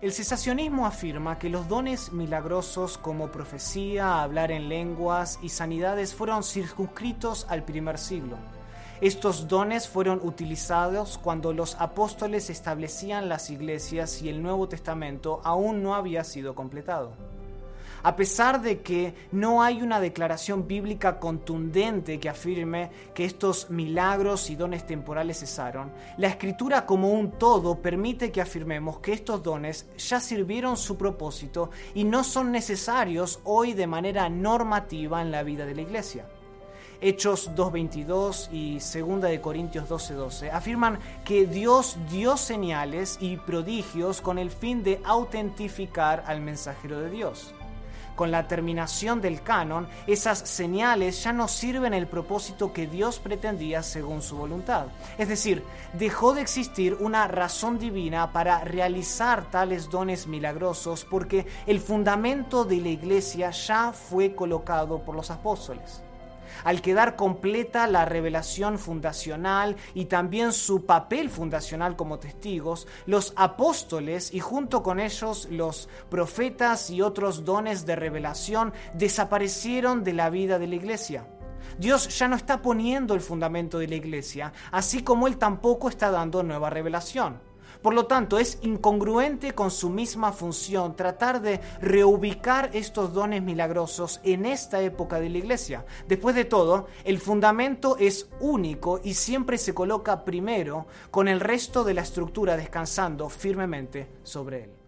El cesacionismo afirma que los dones milagrosos como profecía, hablar en lenguas y sanidades fueron circunscritos al primer siglo. Estos dones fueron utilizados cuando los apóstoles establecían las iglesias y el Nuevo Testamento aún no había sido completado. A pesar de que no hay una declaración bíblica contundente que afirme que estos milagros y dones temporales cesaron, la escritura como un todo permite que afirmemos que estos dones ya sirvieron su propósito y no son necesarios hoy de manera normativa en la vida de la iglesia. Hechos 2.22 y 2 de Corintios 12.12 afirman que Dios dio señales y prodigios con el fin de autentificar al mensajero de Dios con la terminación del canon, esas señales ya no sirven el propósito que Dios pretendía según su voluntad. Es decir, dejó de existir una razón divina para realizar tales dones milagrosos porque el fundamento de la iglesia ya fue colocado por los apóstoles al quedar completa la revelación fundacional y también su papel fundacional como testigos, los apóstoles y junto con ellos los profetas y otros dones de revelación desaparecieron de la vida de la iglesia. Dios ya no está poniendo el fundamento de la iglesia, así como Él tampoco está dando nueva revelación. Por lo tanto, es incongruente con su misma función tratar de reubicar estos dones milagrosos en esta época de la iglesia. Después de todo, el fundamento es único y siempre se coloca primero con el resto de la estructura descansando firmemente sobre él.